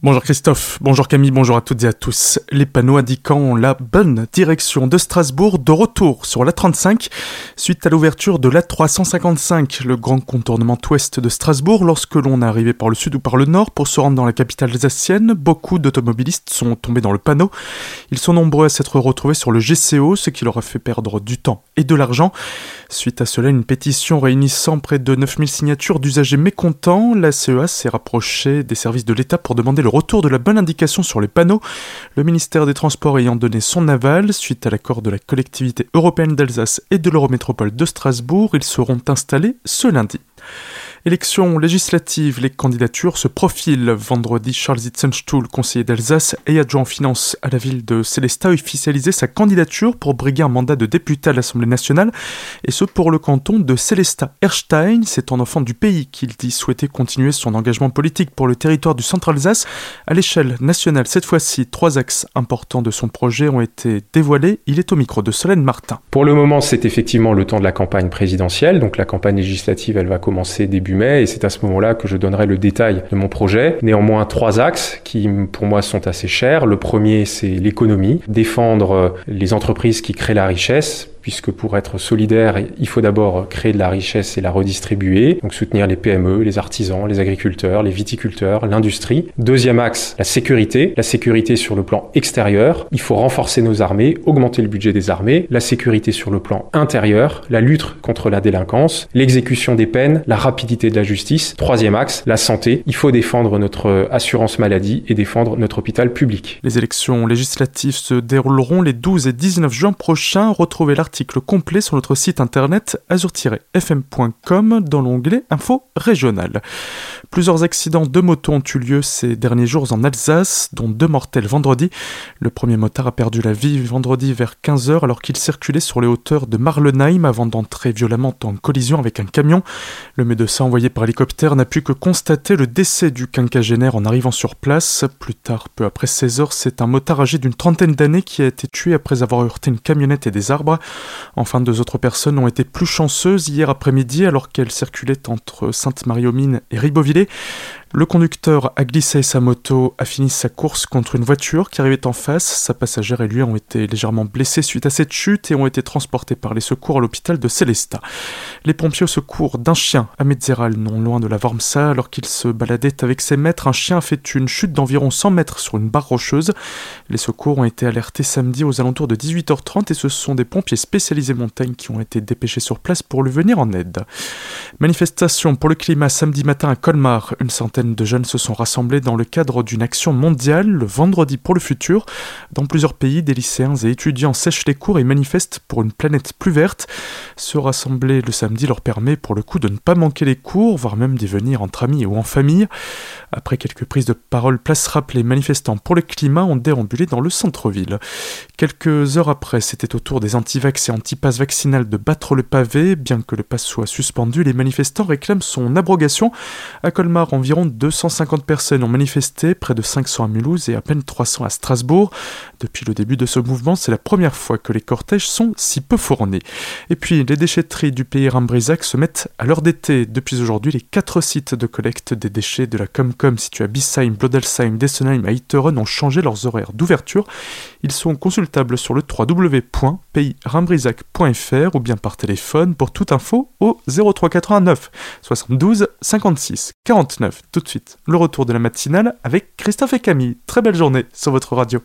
Bonjour Christophe, bonjour Camille, bonjour à toutes et à tous. Les panneaux indiquant la bonne direction de Strasbourg de retour sur la 35 suite à l'ouverture de la 355, le grand contournement ouest de Strasbourg. Lorsque l'on est arrivé par le sud ou par le nord pour se rendre dans la capitale alsacienne, beaucoup d'automobilistes sont tombés dans le panneau. Ils sont nombreux à s'être retrouvés sur le GCO, ce qui leur a fait perdre du temps et de l'argent. Suite à cela, une pétition réunissant près de 9000 signatures d'usagers mécontents, la CEA s'est rapprochée des services de l'État pour demander le le retour de la bonne indication sur les panneaux, le ministère des Transports ayant donné son aval suite à l'accord de la collectivité européenne d'Alsace et de l'Eurométropole de Strasbourg, ils seront installés ce lundi. Élections législatives, les candidatures se profilent. Vendredi, Charles Itzenstuhl, conseiller d'Alsace et adjoint en finance à la ville de Célestat, a officialisé sa candidature pour briguer un mandat de député à l'Assemblée nationale, et ce pour le canton de Célestat. Erstein, c'est un enfant du pays qu'il dit souhaiter continuer son engagement politique pour le territoire du centre-Alsace. À l'échelle nationale, cette fois-ci, trois axes importants de son projet ont été dévoilés. Il est au micro de Solène Martin. Pour le moment, c'est effectivement le temps de la campagne présidentielle, donc la campagne législative, elle va commencer début et c'est à ce moment-là que je donnerai le détail de mon projet. Néanmoins, trois axes qui pour moi sont assez chers. Le premier, c'est l'économie, défendre les entreprises qui créent la richesse puisque pour être solidaire, il faut d'abord créer de la richesse et la redistribuer, donc soutenir les PME, les artisans, les agriculteurs, les viticulteurs, l'industrie. Deuxième axe, la sécurité, la sécurité sur le plan extérieur, il faut renforcer nos armées, augmenter le budget des armées, la sécurité sur le plan intérieur, la lutte contre la délinquance, l'exécution des peines, la rapidité de la justice. Troisième axe, la santé, il faut défendre notre assurance maladie et défendre notre hôpital public. Les élections législatives se dérouleront les 12 et 19 juin prochains. Retrouvez complet sur notre site internet azur-fm.com dans l'onglet Info régionale. Plusieurs accidents de moto ont eu lieu ces derniers jours en Alsace, dont deux mortels vendredi. Le premier motard a perdu la vie vendredi vers 15h alors qu'il circulait sur les hauteurs de Marlenheim avant d'entrer violemment en collision avec un camion. Le médecin envoyé par hélicoptère n'a pu que constater le décès du quinquagénaire en arrivant sur place. Plus tard, peu après 16h, c'est un motard âgé d'une trentaine d'années qui a été tué après avoir heurté une camionnette et des arbres. Enfin, deux autres personnes ont été plus chanceuses hier après-midi alors qu'elles circulaient entre Sainte-Marie-aux-Mines et Ribeauvillé. Le conducteur a glissé sa moto, a fini sa course contre une voiture qui arrivait en face. Sa passagère et lui ont été légèrement blessés suite à cette chute et ont été transportés par les secours à l'hôpital de Célestat. Les pompiers au secours d'un chien à Metzeral, non loin de la Vormsa, alors qu'il se baladait avec ses maîtres, un chien a fait une chute d'environ 100 mètres sur une barre rocheuse. Les secours ont été alertés samedi aux alentours de 18h30 et ce sont des pompiers spécialisés montagne qui ont été dépêchés sur place pour lui venir en aide. Manifestation pour le climat samedi matin à Colmar. Une centaine de jeunes se sont rassemblés dans le cadre d'une action mondiale le vendredi pour le futur. Dans plusieurs pays, des lycéens et étudiants sèchent les cours et manifestent pour une planète plus verte. Se rassembler le samedi leur permet pour le coup de ne pas manquer les cours, voire même d'y venir entre amis ou en famille. Après quelques prises de parole, place rappelée, manifestants pour le climat ont déambulé dans le centre-ville. Quelques heures après, c'était au tour des antivax et antipasses vaccinales de battre le pavé. Bien que le pass soit suspendu, les manifestants réclament son abrogation. À Colmar, environ 250 personnes ont manifesté, près de 500 à Mulhouse et à peine 300 à Strasbourg. Depuis le début de ce mouvement, c'est la première fois que les cortèges sont si peu fournis. Et puis, les déchetteries du pays Rambrisac se mettent à l'heure d'été. Depuis aujourd'hui, les quatre sites de collecte des déchets de la Comcom situés à Bissheim, Blodelsheim, Dessenheim et Heiteren ont changé leurs horaires d'ouverture. Ils sont consultables sur le www.paysrambrisac.fr ou bien par téléphone pour toute info au 0389 72 56 49 tout de suite le retour de la matinale avec Christophe et Camille. Très belle journée sur votre radio.